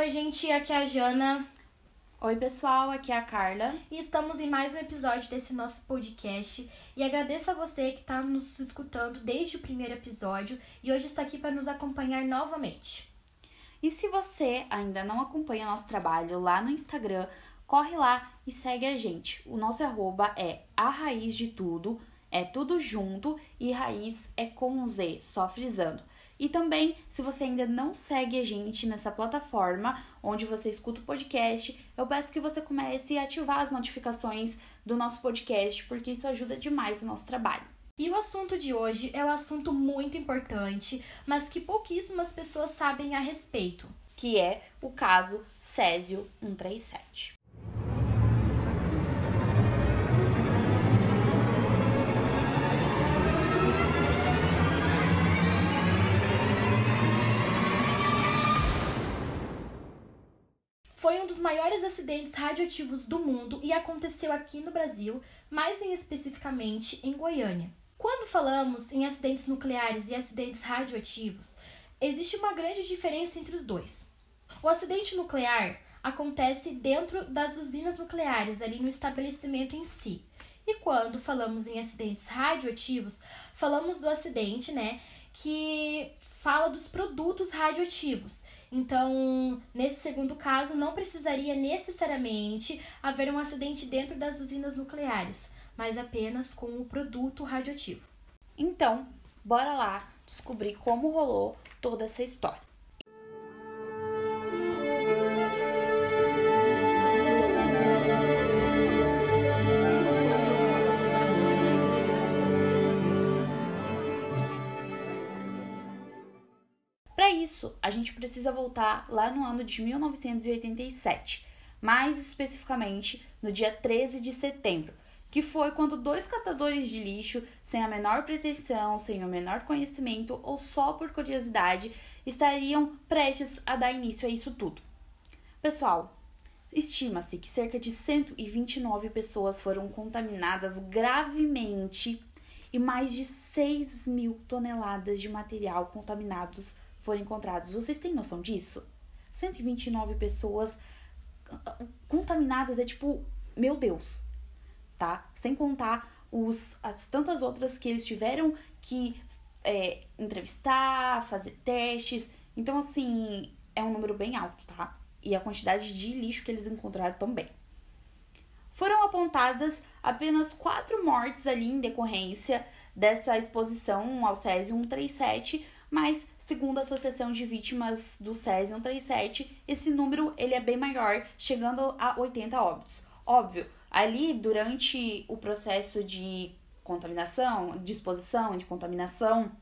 Oi, gente, aqui é a Jana. Oi, pessoal, aqui é a Carla. E estamos em mais um episódio desse nosso podcast. E agradeço a você que está nos escutando desde o primeiro episódio e hoje está aqui para nos acompanhar novamente. E se você ainda não acompanha nosso trabalho lá no Instagram, corre lá e segue a gente. O nosso arroba é a raiz de tudo, é tudo junto e raiz é com Z, só frisando. E também, se você ainda não segue a gente nessa plataforma onde você escuta o podcast, eu peço que você comece a ativar as notificações do nosso podcast, porque isso ajuda demais o nosso trabalho. E o assunto de hoje é um assunto muito importante, mas que pouquíssimas pessoas sabem a respeito, que é o caso Césio 137. Foi um dos maiores acidentes radioativos do mundo e aconteceu aqui no Brasil, mais em especificamente em Goiânia. Quando falamos em acidentes nucleares e acidentes radioativos, existe uma grande diferença entre os dois. O acidente nuclear acontece dentro das usinas nucleares, ali no estabelecimento em si. E quando falamos em acidentes radioativos, falamos do acidente, né, que fala dos produtos radioativos, então, nesse segundo caso, não precisaria necessariamente haver um acidente dentro das usinas nucleares, mas apenas com o produto radioativo. Então, bora lá descobrir como rolou toda essa história. Isso, a gente precisa voltar lá no ano de 1987, mais especificamente no dia 13 de setembro, que foi quando dois catadores de lixo, sem a menor pretensão, sem o menor conhecimento ou só por curiosidade, estariam prestes a dar início a isso tudo. Pessoal, estima-se que cerca de 129 pessoas foram contaminadas gravemente e mais de 6 mil toneladas de material contaminados foram encontrados. Vocês têm noção disso? 129 pessoas contaminadas é tipo, meu Deus, tá? Sem contar os, as tantas outras que eles tiveram que é, entrevistar, fazer testes. Então, assim, é um número bem alto, tá? E a quantidade de lixo que eles encontraram também. Foram apontadas apenas quatro mortes ali em decorrência dessa exposição ao Césio 137, mas Segundo a Associação de Vítimas do Césio 137, esse número ele é bem maior, chegando a 80 óbitos. Óbvio, ali durante o processo de contaminação, de exposição, de contaminação,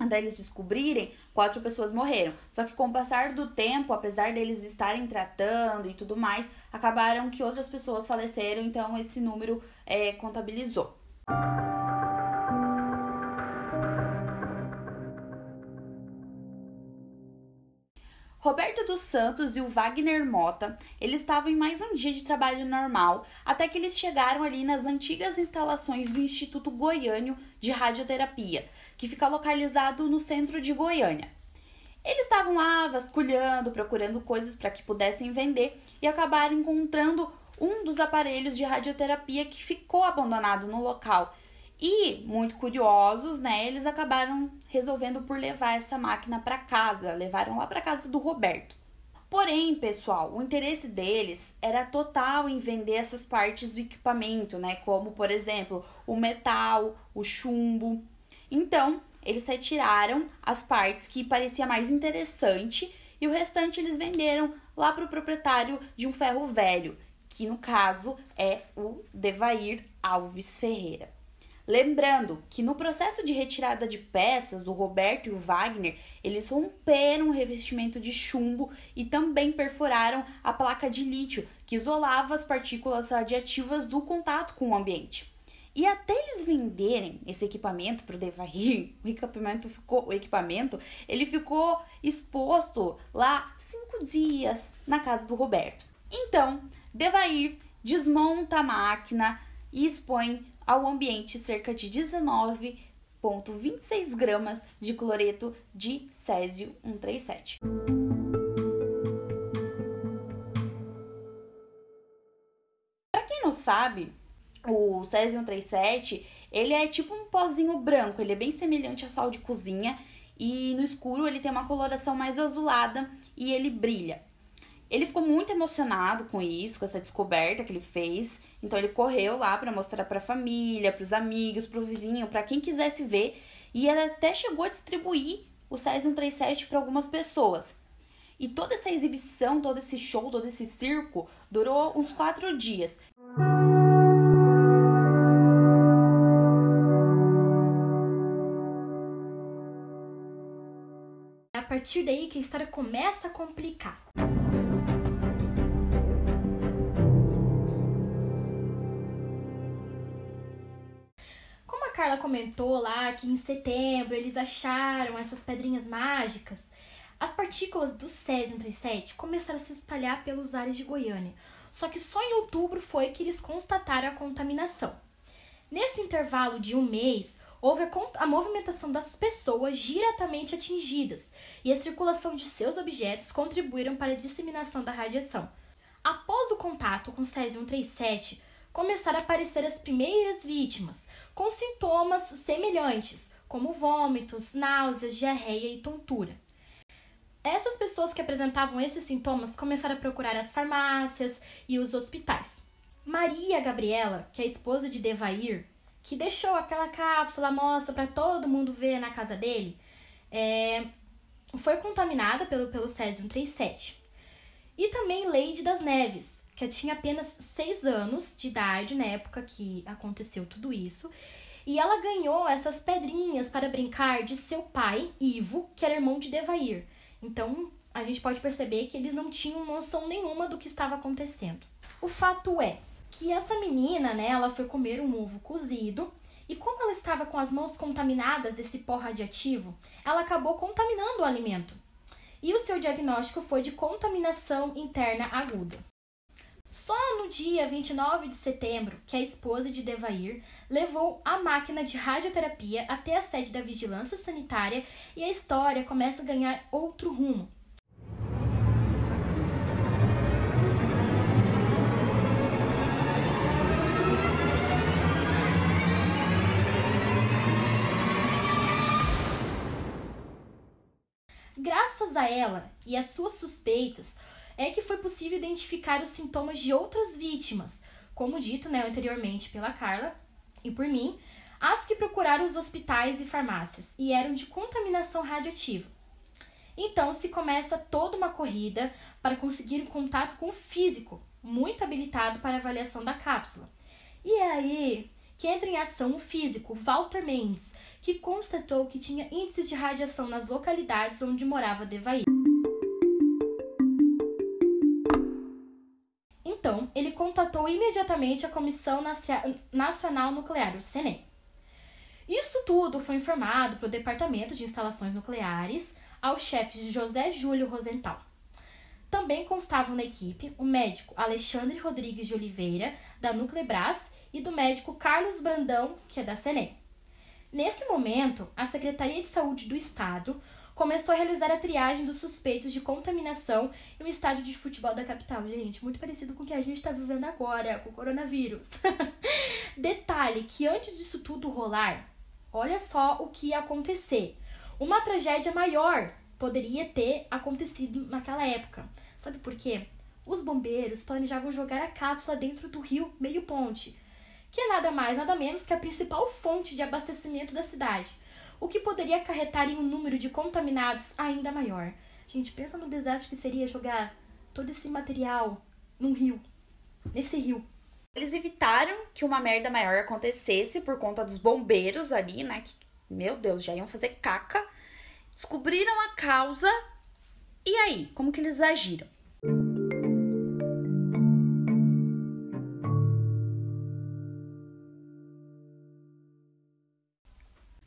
até eles descobrirem, quatro pessoas morreram. Só que com o passar do tempo, apesar deles estarem tratando e tudo mais, acabaram que outras pessoas faleceram, então esse número é, contabilizou. Dos Santos e o Wagner Mota, eles estavam em mais um dia de trabalho normal, até que eles chegaram ali nas antigas instalações do Instituto Goiânio de Radioterapia, que fica localizado no centro de Goiânia. Eles estavam lá vasculhando, procurando coisas para que pudessem vender e acabaram encontrando um dos aparelhos de radioterapia que ficou abandonado no local e, muito curiosos, né, eles acabaram resolvendo por levar essa máquina para casa, levaram lá para casa do Roberto. Porém, pessoal, o interesse deles era total em vender essas partes do equipamento, né, como por exemplo, o metal, o chumbo. Então, eles retiraram as partes que parecia mais interessante e o restante eles venderam lá para o proprietário de um ferro velho, que no caso é o Devair Alves Ferreira. Lembrando que no processo de retirada de peças, o Roberto e o Wagner, eles romperam o revestimento de chumbo e também perfuraram a placa de lítio, que isolava as partículas radiativas do contato com o ambiente. E até eles venderem esse equipamento para o Devair, o equipamento ficou, o equipamento, ele ficou exposto lá cinco dias na casa do Roberto. Então, Devair desmonta a máquina e expõe ao ambiente cerca de 19,26 gramas de cloreto de césio 137. Para quem não sabe, o césio 137 ele é tipo um pozinho branco, ele é bem semelhante a sal de cozinha e no escuro ele tem uma coloração mais azulada e ele brilha. Ele ficou muito emocionado com isso, com essa descoberta que ele fez. Então ele correu lá para mostrar para a família, para os amigos, para o vizinho, para quem quisesse ver, e ele até chegou a distribuir o SES 137 para algumas pessoas. E toda essa exibição, todo esse show, todo esse circo durou uns quatro dias. É a partir daí que a história começa a complicar. Como a Carla comentou lá que em setembro eles acharam essas pedrinhas mágicas, as partículas do césio 137 começaram a se espalhar pelos ares de Goiânia, só que só em outubro foi que eles constataram a contaminação. Nesse intervalo de um mês, houve a, a, movimentação das pessoas diretamente atingidas e a circulação de seus objetos contribuíram para a disseminação da radiação. Após o contato com césio 137, começaram a aparecer as primeiras vítimas, com sintomas semelhantes, como vômitos, náuseas, diarreia e tontura. Essas pessoas que apresentavam esses sintomas começaram a procurar as farmácias e os hospitais. Maria Gabriela, que é a esposa de Devair, que deixou aquela cápsula mostra para todo mundo ver na casa dele, é, foi contaminada pelo, pelo Césio 137. E também Leide das Neves, que tinha apenas 6 anos de idade na época que aconteceu tudo isso. E ela ganhou essas pedrinhas para brincar de seu pai, Ivo, que era irmão de Devair. Então, a gente pode perceber que eles não tinham noção nenhuma do que estava acontecendo. O fato é que essa menina, né, ela foi comer um ovo cozido e como ela estava com as mãos contaminadas desse pó radioativo, ela acabou contaminando o alimento. E o seu diagnóstico foi de contaminação interna aguda. Só no dia 29 de setembro que a esposa de Devair levou a máquina de radioterapia até a sede da vigilância sanitária e a história começa a ganhar outro rumo. Graças a ela e às suas suspeitas, é que foi possível identificar os sintomas de outras vítimas, como dito né, anteriormente pela Carla e por mim, as que procuraram os hospitais e farmácias e eram de contaminação radioativa. Então se começa toda uma corrida para conseguir um contato com o físico, muito habilitado para avaliação da cápsula. E é aí que entra em ação o físico Walter Mendes, que constatou que tinha índices de radiação nas localidades onde morava Devair. Então, ele contatou imediatamente a Comissão Nacional Nuclear, o CNE. Isso tudo foi informado para o Departamento de Instalações Nucleares, ao chefe José Júlio Rosenthal. Também constavam na equipe o médico Alexandre Rodrigues de Oliveira, da Nuclebras, e do médico Carlos Brandão, que é da CNE. Nesse momento, a Secretaria de Saúde do Estado começou a realizar a triagem dos suspeitos de contaminação em um estádio de futebol da capital. Gente, muito parecido com o que a gente está vivendo agora, com o coronavírus. Detalhe que antes disso tudo rolar, olha só o que ia acontecer. Uma tragédia maior poderia ter acontecido naquela época. Sabe por quê? Os bombeiros planejavam jogar a cápsula dentro do rio Meio Ponte, que é nada mais, nada menos que a principal fonte de abastecimento da cidade o que poderia acarretar em um número de contaminados ainda maior. Gente, pensa no desastre que seria jogar todo esse material num rio, nesse rio. Eles evitaram que uma merda maior acontecesse por conta dos bombeiros ali, né? Que, meu Deus, já iam fazer caca. Descobriram a causa. E aí, como que eles agiram?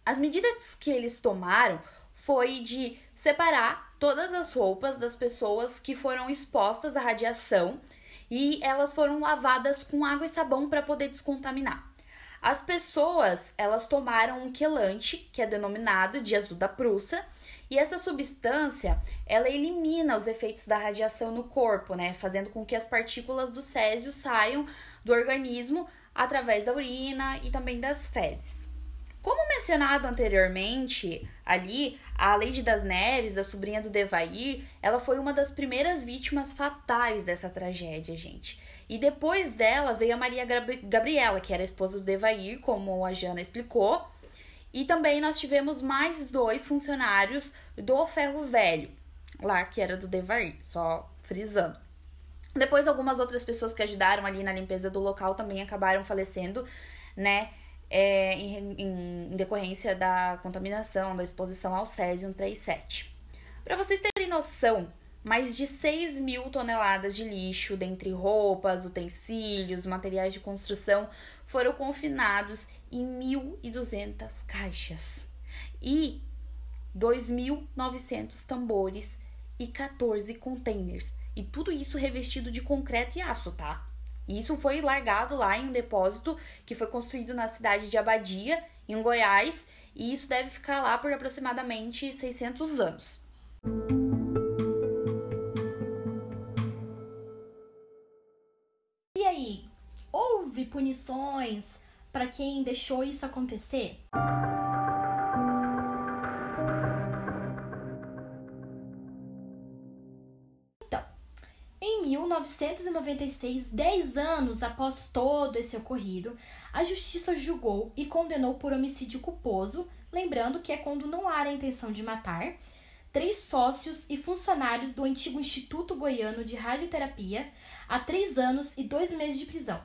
As medidas que eles tomaram foi de separar todas as roupas das pessoas que foram expostas à radiação e elas foram lavadas com água e sabão para poder descontaminar. As pessoas, elas tomaram um quelante, que é denominado de azul da Prússia, e essa substância, ela elimina os efeitos da radiação no corpo, né, fazendo com que as partículas do césio saiam do organismo através da urina e também das fezes. Como mencionado anteriormente, ali, a Lady das Neves, a sobrinha do Devair, ela foi uma das primeiras vítimas fatais dessa tragédia, gente. E depois dela veio a Maria Gabriela, que era esposa do Devair, como a Jana explicou. E também nós tivemos mais dois funcionários do Ferro Velho, lá que era do Devair, só frisando. Depois algumas outras pessoas que ajudaram ali na limpeza do local também acabaram falecendo, né? É, em, em, decorrência da contaminação, da exposição ao césio 137. Para vocês terem noção, mais de 6 mil toneladas de lixo, dentre roupas, utensílios, materiais de construção, foram confinados em 1.200 caixas e 2.900 tambores e 14 containers. E tudo isso revestido de concreto e aço, tá? Isso foi largado lá em um depósito que foi construído na cidade de Abadia, em Goiás, e isso deve ficar lá por aproximadamente 600 anos. E aí, houve punições para quem deixou isso acontecer? 1996, 10 anos após todo esse ocorrido, a justiça julgou e condenou por homicídio culposo, lembrando que é quando não há a intenção de matar, três sócios e funcionários do antigo Instituto Goiano de Radioterapia a três anos e dois meses de prisão.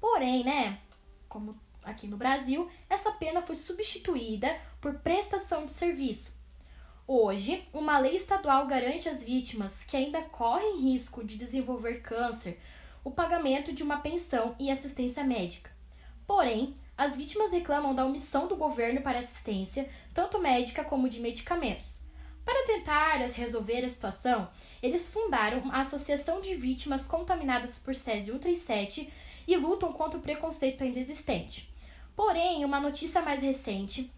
Porém, né, como aqui no Brasil, essa pena foi substituída por prestação de serviço. Hoje, uma lei estadual garante às vítimas que ainda correm risco de desenvolver câncer o pagamento de uma pensão e assistência médica. Porém, as vítimas reclamam da omissão do governo para assistência, tanto médica como de medicamentos. Para tentar resolver a situação, eles fundaram a Associação de Vítimas Contaminadas por Césio 137 e lutam contra o preconceito ainda existente. Porém, uma notícia mais recente,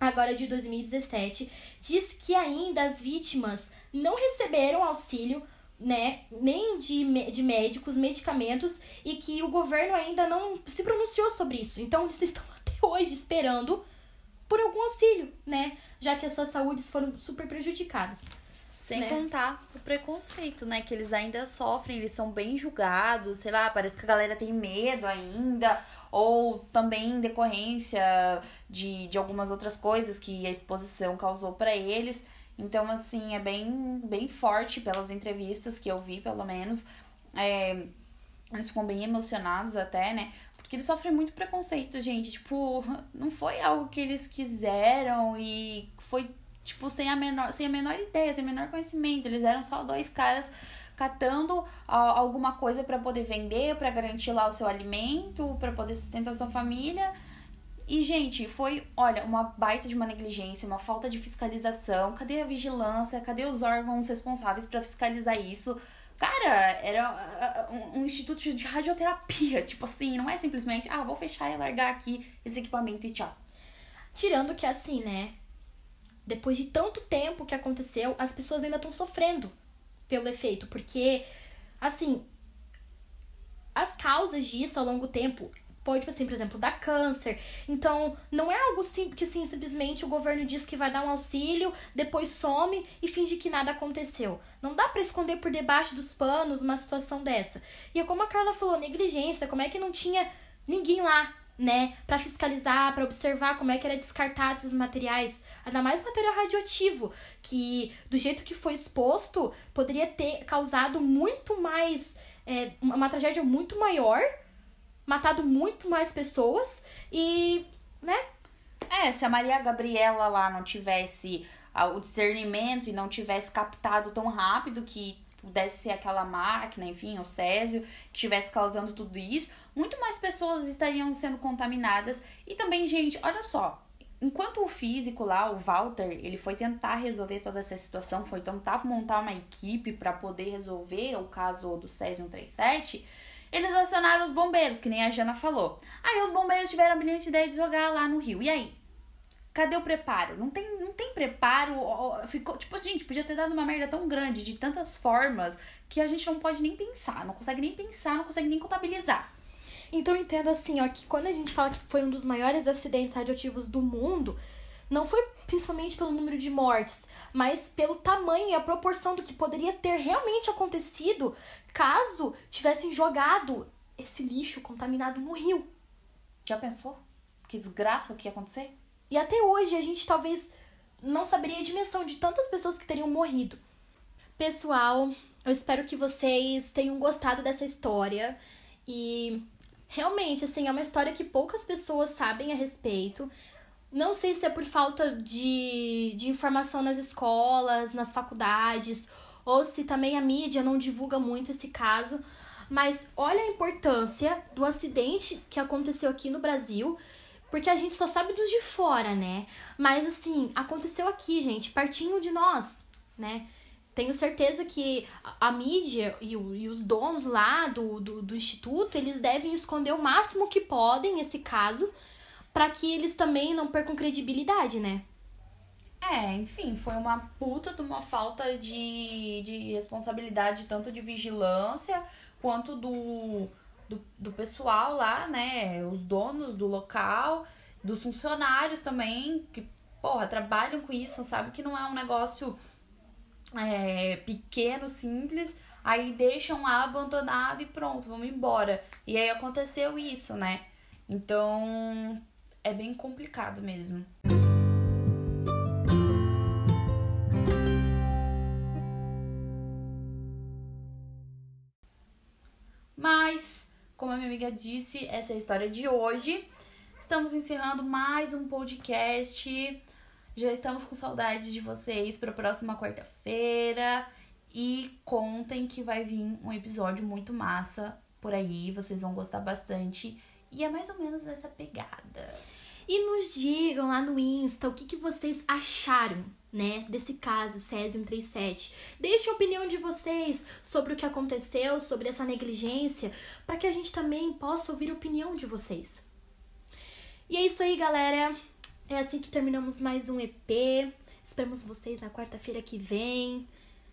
agora de 2017, diz que ainda as vítimas não receberam auxílio né, nem de, de médicos, medicamentos, e que o governo ainda não se pronunciou sobre isso. Então, eles estão até hoje esperando por algum auxílio, né? Já que as suas saúdes foram super prejudicadas. Sem né? contar o preconceito, né? Que eles ainda sofrem, eles são bem julgados, sei lá, parece que a galera tem medo ainda, ou também em decorrência de, de algumas outras coisas que a exposição causou para eles. Então, assim, é bem, bem forte pelas entrevistas que eu vi, pelo menos. É, eles ficam bem emocionados até, né? Porque eles sofrem muito preconceito, gente. Tipo, não foi algo que eles quiseram e foi, tipo, sem a menor, sem a menor ideia, sem o menor conhecimento. Eles eram só dois caras catando alguma coisa para poder vender, para garantir lá o seu alimento, para poder sustentar sua família. E, gente, foi, olha, uma baita de uma negligência, uma falta de fiscalização. Cadê a vigilância? Cadê os órgãos responsáveis para fiscalizar isso? Cara, era um, um instituto de radioterapia. Tipo assim, não é simplesmente, ah, vou fechar e largar aqui esse equipamento e tchau. Tirando que assim, né? Depois de tanto tempo que aconteceu, as pessoas ainda estão sofrendo pelo efeito. Porque, assim, as causas disso ao longo do tempo pode, tipo assim, por exemplo, dar câncer. Então, não é algo simples que assim, simplesmente o governo diz que vai dar um auxílio, depois some e finge que nada aconteceu. Não dá para esconder por debaixo dos panos uma situação dessa. E é como a Carla falou, negligência, como é que não tinha ninguém lá, né, para fiscalizar, para observar como é que era descartado esses materiais, ainda mais material radioativo, que do jeito que foi exposto, poderia ter causado muito mais é, uma tragédia muito maior matado muito mais pessoas e, né? É, se a Maria Gabriela lá não tivesse ah, o discernimento e não tivesse captado tão rápido que pudesse ser aquela máquina, enfim, o Césio, que estivesse causando tudo isso, muito mais pessoas estariam sendo contaminadas. E também, gente, olha só, enquanto o físico lá, o Walter, ele foi tentar resolver toda essa situação, foi tentar montar uma equipe para poder resolver o caso do Césio 137, Eles acionaram os bombeiros, que nem a Jana falou. Aí os bombeiros tiveram a brilhante ideia de jogar lá no rio. E aí? Cadê o preparo? Não tem, não tem preparo. Ficou, tipo, gente, podia ter dado uma merda tão grande, de tantas formas, que a gente não pode nem pensar, não consegue nem pensar, não consegue nem contabilizar. Então entendo assim, ó, que quando a gente fala que foi um dos maiores acidentes radioativos do mundo, não foi principalmente pelo número de mortes, mas pelo tamanho e a proporção do que poderia ter realmente acontecido caso tivessem jogado esse lixo contaminado no rio. Já pensou? Que desgraça o que ia acontecer? E até hoje a gente talvez não saberia a dimensão de tantas pessoas que teriam morrido. Pessoal, eu espero que vocês tenham gostado dessa história e realmente assim é uma história que poucas pessoas sabem a respeito. Não sei se é por falta de, de informação nas escolas, nas faculdades, ou se também a mídia não divulga muito esse caso. Mas olha a importância do acidente que aconteceu aqui no Brasil, porque a gente só sabe dos de fora, né? Mas assim, aconteceu aqui, gente, pertinho de nós, né? Tenho certeza que a mídia e, o, e os donos lá do, do, do instituto, eles devem esconder o máximo que podem esse caso, para que eles também não percam credibilidade, né? É, enfim, foi uma puta de uma falta de, de responsabilidade, tanto de vigilância quanto do, do, do pessoal lá, né? Os donos do local, dos funcionários também, que, porra, trabalham com isso, sabe que não é um negócio é, pequeno, simples, aí deixam lá abandonado e pronto, vamos embora. E aí aconteceu isso, né? Então é bem complicado mesmo. Mas, como a minha amiga disse, essa é a história de hoje. Estamos encerrando mais um podcast. Já estamos com saudades de vocês para a próxima quarta-feira. E contem que vai vir um episódio muito massa por aí. Vocês vão gostar bastante. E é mais ou menos essa pegada. E nos digam lá no Insta o que, que vocês acharam, né, desse caso Césio 137. Deixe a opinião de vocês sobre o que aconteceu, sobre essa negligência, para que a gente também possa ouvir a opinião de vocês. E é isso aí, galera. É assim que terminamos mais um EP. Esperamos vocês na quarta-feira que vem.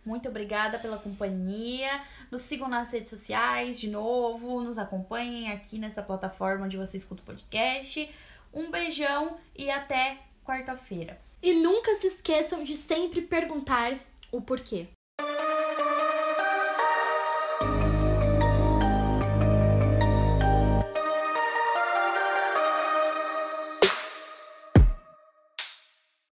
Muito obrigada pela companhia. Nos sigam nas redes sociais de novo. Nos acompanhem aqui nessa plataforma onde você escuta o podcast. Um beijão e até quarta-feira. E nunca se esqueçam de sempre perguntar o porquê.